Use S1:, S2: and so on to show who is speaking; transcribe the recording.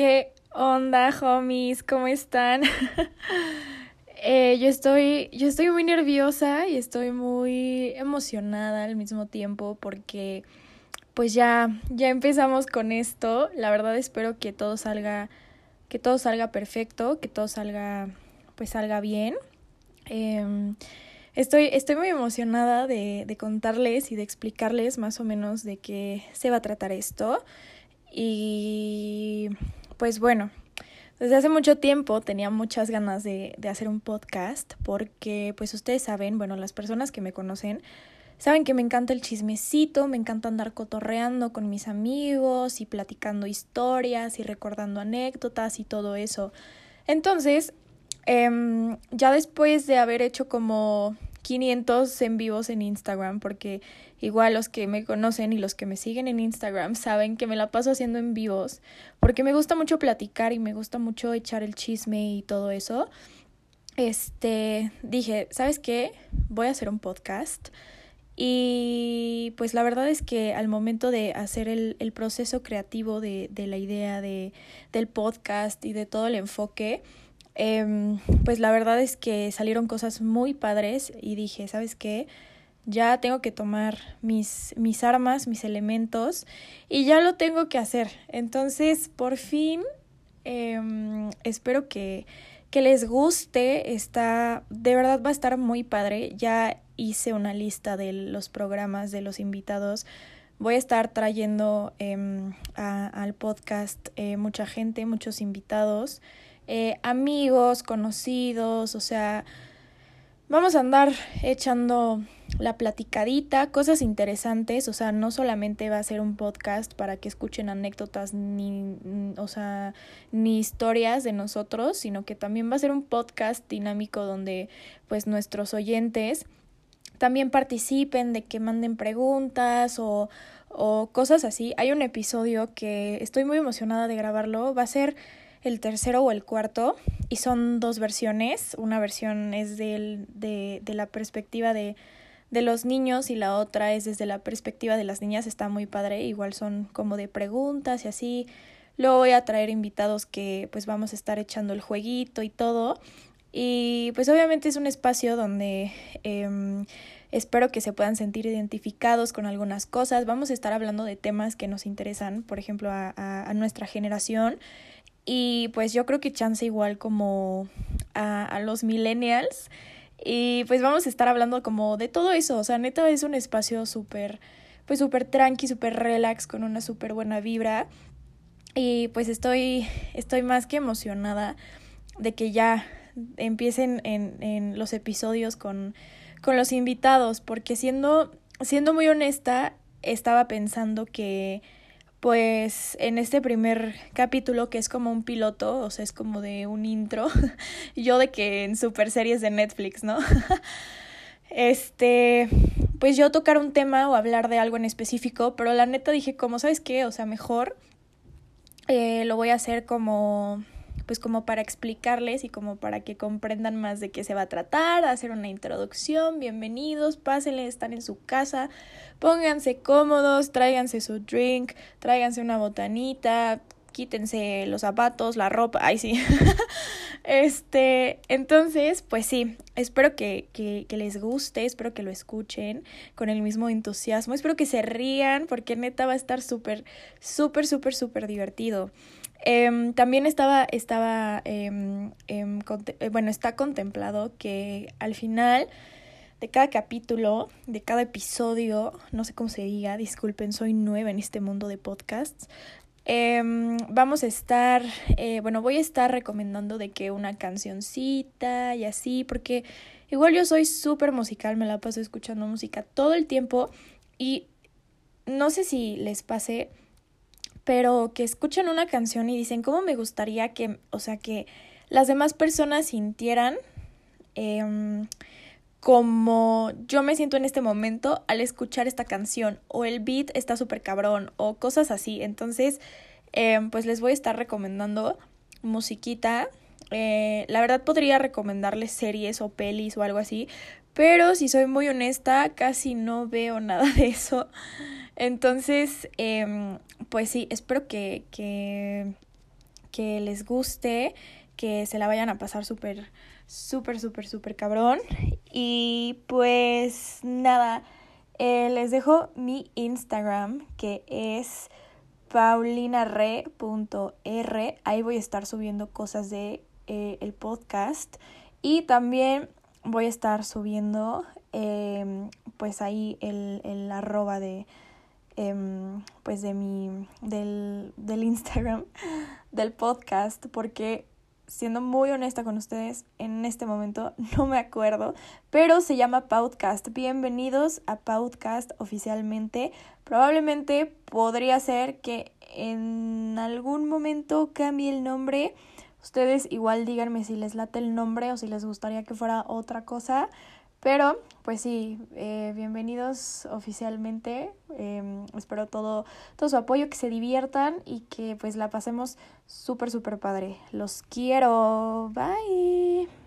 S1: ¿Qué onda, homies? ¿Cómo están? eh, yo estoy, yo estoy muy nerviosa y estoy muy emocionada al mismo tiempo porque pues ya, ya empezamos con esto. La verdad espero que todo salga, que todo salga perfecto, que todo salga, pues salga bien. Eh, estoy, estoy muy emocionada de, de contarles y de explicarles más o menos de qué se va a tratar esto. Y pues bueno, desde hace mucho tiempo tenía muchas ganas de, de hacer un podcast porque pues ustedes saben, bueno, las personas que me conocen saben que me encanta el chismecito, me encanta andar cotorreando con mis amigos y platicando historias y recordando anécdotas y todo eso. Entonces, eh, ya después de haber hecho como 500 en vivos en Instagram, porque igual los que me conocen y los que me siguen en Instagram saben que me la paso haciendo en vivos, porque me gusta mucho platicar y me gusta mucho echar el chisme y todo eso. Este, dije, ¿sabes qué? Voy a hacer un podcast. Y pues la verdad es que al momento de hacer el, el proceso creativo de, de la idea de, del podcast y de todo el enfoque, eh, pues la verdad es que salieron cosas muy padres y dije, ¿sabes qué? Ya tengo que tomar mis, mis armas, mis elementos y ya lo tengo que hacer. Entonces, por fin, eh, espero que, que les guste. Está, de verdad va a estar muy padre. Ya hice una lista de los programas, de los invitados. Voy a estar trayendo a, al podcast eh, mucha gente, muchos invitados eh, amigos, conocidos, o sea, vamos a andar echando la platicadita, cosas interesantes, o sea, no solamente va a ser un podcast para que escuchen anécdotas ni, o sea, ni historias de nosotros, sino que también va a ser un podcast dinámico donde pues nuestros oyentes también participen, de que manden preguntas o, o cosas así. Hay un episodio que estoy muy emocionada de grabarlo, va a ser el tercero o el cuarto y son dos versiones. Una versión es del, de, de la perspectiva de, de los niños y la otra es desde la perspectiva de las niñas. Está muy padre, igual son como de preguntas y así. Luego voy a traer invitados que pues vamos a estar echando el jueguito y todo. Y pues obviamente es un espacio donde eh, espero que se puedan sentir identificados con algunas cosas. Vamos a estar hablando de temas que nos interesan, por ejemplo, a, a nuestra generación. Y pues yo creo que chance igual como a, a los millennials. Y pues vamos a estar hablando como de todo eso. O sea, neta es un espacio súper, pues súper tranqui, súper relax, con una súper buena vibra. Y pues estoy, estoy más que emocionada de que ya empiecen en, en los episodios con, con los invitados. Porque siendo, siendo muy honesta, estaba pensando que pues en este primer capítulo que es como un piloto, o sea, es como de un intro, yo de que en super series de Netflix, ¿no? este, pues yo tocar un tema o hablar de algo en específico, pero la neta dije como, ¿sabes qué? O sea, mejor eh, lo voy a hacer como pues como para explicarles y como para que comprendan más de qué se va a tratar, hacer una introducción, bienvenidos, pásenle, están en su casa, pónganse cómodos, tráiganse su drink, tráiganse una botanita, quítense los zapatos, la ropa, ay sí. este, entonces, pues sí, espero que, que, les guste, espero que lo escuchen con el mismo entusiasmo, espero que se rían, porque neta va a estar súper, súper, súper, súper divertido. Eh, también estaba, estaba eh, eh, bueno, está contemplado que al final de cada capítulo, de cada episodio, no sé cómo se diga, disculpen, soy nueva en este mundo de podcasts. Vamos a estar, eh, bueno, voy a estar recomendando de que una cancioncita y así, porque igual yo soy súper musical, me la paso escuchando música todo el tiempo y no sé si les pase pero que escuchan una canción y dicen, ¿cómo me gustaría que, o sea, que las demás personas sintieran eh, como yo me siento en este momento al escuchar esta canción? O el beat está súper cabrón, o cosas así. Entonces, eh, pues les voy a estar recomendando musiquita. Eh, la verdad podría recomendarles series o pelis o algo así, pero si soy muy honesta, casi no veo nada de eso. Entonces, eh, pues sí, espero que, que, que les guste, que se la vayan a pasar súper, súper, súper, súper cabrón. Y pues nada, eh, les dejo mi Instagram que es paulinare.r. Ahí voy a estar subiendo cosas de eh, el podcast. Y también voy a estar subiendo em, pues ahí el, el arroba de Em, pues de mi, del, del Instagram, del podcast, porque siendo muy honesta con ustedes, en este momento no me acuerdo, pero se llama Podcast. Bienvenidos a Podcast oficialmente. Probablemente podría ser que en algún momento cambie el nombre. Ustedes igual díganme si les late el nombre o si les gustaría que fuera otra cosa. Pero, pues sí, eh, bienvenidos oficialmente. Em, espero todo, todo su apoyo, que se diviertan y que pues la pasemos súper, súper padre. Los quiero. Bye.